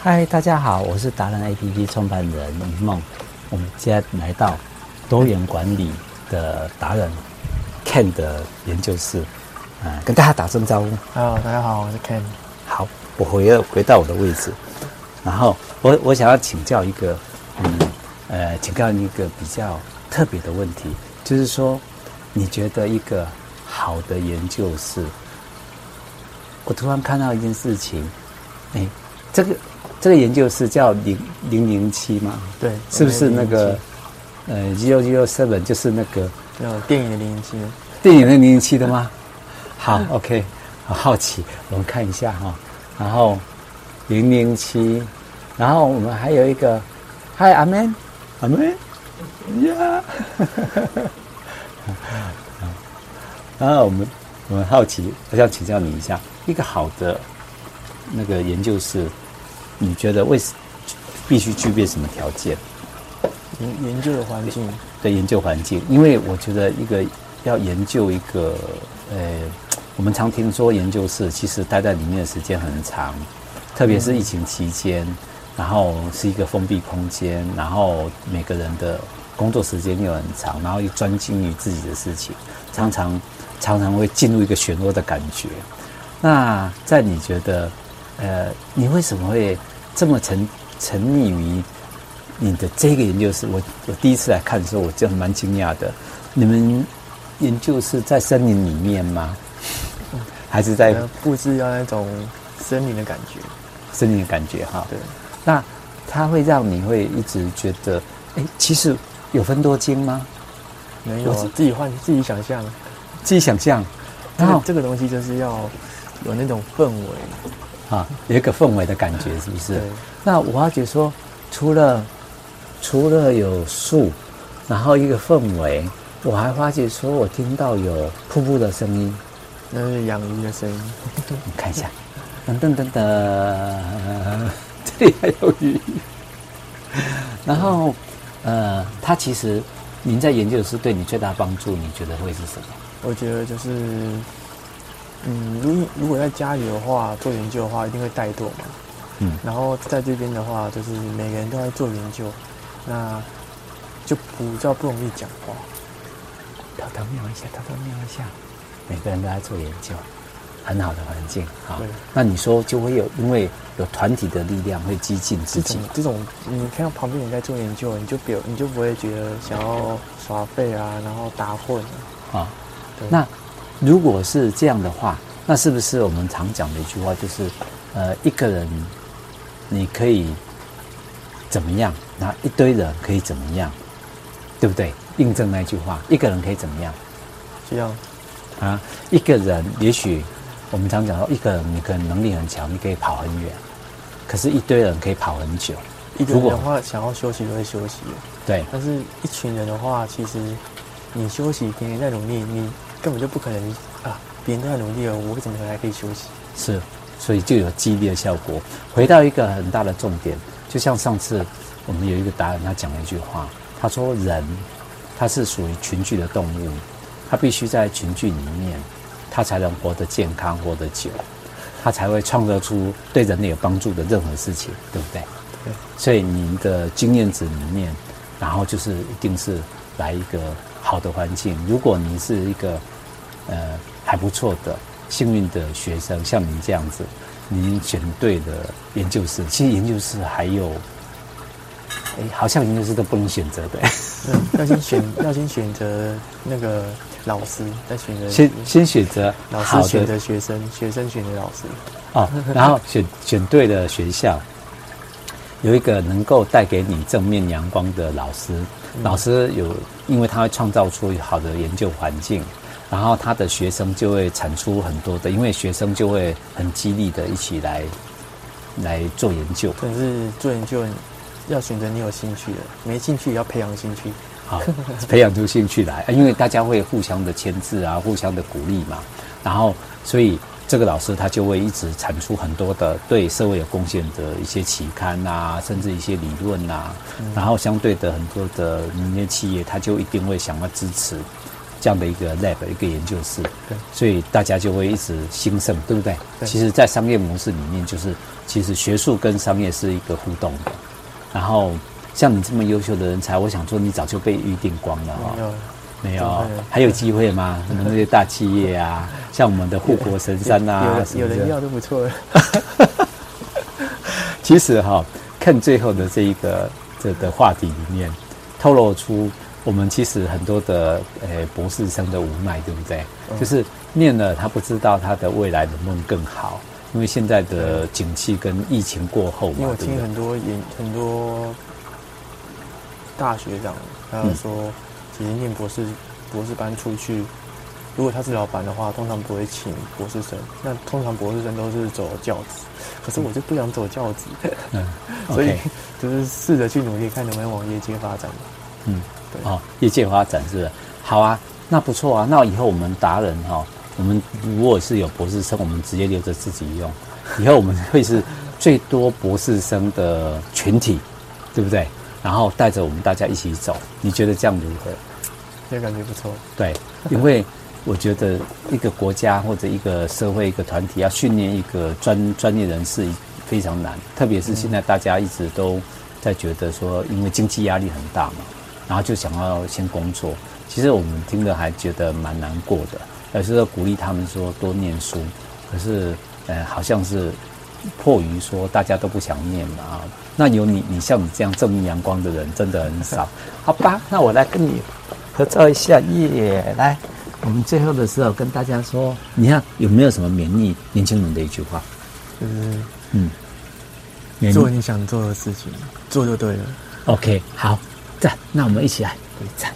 嗨，大家好，我是达人 APP 创办人一梦。我们今天来到多元管理的达人 Ken 的研究室，啊，跟大家打声招呼。Hello，大家好，我是 Ken。好，我回了回到我的位置，然后我我想要请教一个，嗯，呃，请教你一个比较特别的问题，就是说，你觉得一个好的研究室，我突然看到一件事情，哎，这个。这个研究是叫零零零七嘛？对，是不是那个呃，zero zero seven 就是那个呃电影的零零七？电影的零零七的吗？好，OK，好好奇，我们看一下哈。然后零零七，然后我们还有一个，，Hi 阿门，阿门，呀，然后我们我们好奇，我想请教你一下，一个好的那个研究室。你觉得为什必须具备什么条件？研研究的环境对研究环境，因为我觉得一个要研究一个，呃，我们常听说研究室其实待在里面的时间很长，特别是疫情期间，然后是一个封闭空间，然后每个人的工作时间又很长，然后又专精于自己的事情，常常常常会进入一个漩涡的感觉。那在你觉得？呃，你为什么会这么沉沉溺于你的这个研究室？我我第一次来看的时候，我就蛮惊讶的。你们研究室在森林里面吗？还是在布置要那种森林的感觉？森林的感觉哈。对。那它会让你会一直觉得，哎，其实有分多精吗？没有，自己换，自己想象，自己想象。然后这个东西就是要有那种氛围。啊，有一个氛围的感觉，是不是？那我发觉说，除了除了有树，然后一个氛围，我还发觉说我听到有瀑布的声音，那是养鱼的声音。你看一下，噔噔噔噔，这里还有鱼。然后，呃，它其实您在研究是对你最大帮助，你觉得会是什么？我觉得就是。嗯，如如果在家里的话，做研究的话，一定会怠惰嘛。嗯，然后在这边的话，就是每个人都在做研究，那就比较不容易讲话。偷偷瞄一下，偷偷瞄一下，每个人都在做研究，很好的环境。好，那你说就会有，因为有团体的力量会激进自己。这种你看到旁边人在做研究，你就表你就不会觉得想要耍废啊，然后打混啊。啊，对。那。如果是这样的话，那是不是我们常讲的一句话，就是，呃，一个人你可以怎么样，那一堆人可以怎么样，对不对？印证那句话，一个人可以怎么样？这样啊，一个人也许我们常讲说，一个人你可能能力很强，你可以跑很远，可是一堆人可以跑很久。一个人的话，想要休息就会休息。对，但是一群人的话，其实你休息，别人在努力，你。根本就不可能啊！别人都在努力了，我为什么还可以休息？是，所以就有激励的效果。回到一个很大的重点，就像上次我们有一个达人，他讲了一句话，他说：“人他是属于群居的动物，他必须在群聚里面，他才能活得健康、活得久，他才会创造出对人类有帮助的任何事情，对不对？”对。所以您的经验值里面，然后就是一定是来一个。好的环境，如果你是一个呃还不错的幸运的学生，像您这样子，您选对了研究室。其实研究室还有，哎，好像研究室都不能选择的。嗯，要先选，要先选择那个老师，再选择先先选择老师选择学生，学生选择老师。哦，然后选选对了学校，有一个能够带给你正面阳光的老师。老师有，因为他会创造出好的研究环境，然后他的学生就会产出很多的，因为学生就会很激励的一起来来做研究。可是做研究要选择你有兴趣的，没兴趣也要培养兴趣。好，培养出兴趣来，因为大家会互相的牵制啊，互相的鼓励嘛，然后所以。这个老师他就会一直产出很多的对社会有贡献的一些期刊啊，甚至一些理论啊，然后相对的很多的民间企业，他就一定会想要支持这样的一个 lab 一个研究室，对，所以大家就会一直兴盛，对不对？对。其实，在商业模式里面，就是其实学术跟商业是一个互动的。然后，像你这么优秀的人才，我想说，你早就被预定光了啊、哦。没有，没有，还有机会吗？我们那些大企业啊，像我们的护国神山啊，有有人要都不错了。其实哈、哦，看最后的这一个这个、的话题里面，透露出。我们其实很多的呃博士生的无奈，对不对？嗯、就是念了他不知道他的未来能不能更好，因为现在的景气跟疫情过后嘛。因为我听很多研很多大学长，他说，其实念博士博士班出去，如果他是老板的话，通常不会请博士生。那通常博士生都是走教职，可是我就不想走教职，嗯，所以就是试着去努力，看能不能往业界发展嗯。对哦，业界发展是不是？好啊，那不错啊。那以后我们达人哈、哦，我们如果是有博士生，我们直接留着自己用。以后我们会是最多博士生的群体，对不对？然后带着我们大家一起走，你觉得这样如何？这感觉不错。对，因为我觉得一个国家或者一个社会一个团体要训练一个专专业人士非常难，特别是现在大家一直都在觉得说，因为经济压力很大嘛。然后就想要先工作，其实我们听了还觉得蛮难过的，有时候鼓励他们说多念书，可是呃好像是迫于说大家都不想念嘛。那有你你像你这样正面阳光的人真的很少，好吧？那我来跟你合照一下耶！来，我们最后的时候跟大家说，你看有没有什么勉励年轻人的一句话？就是嗯，做你想做的事情，做就对了。OK，好。赞，那我们一起来，赞。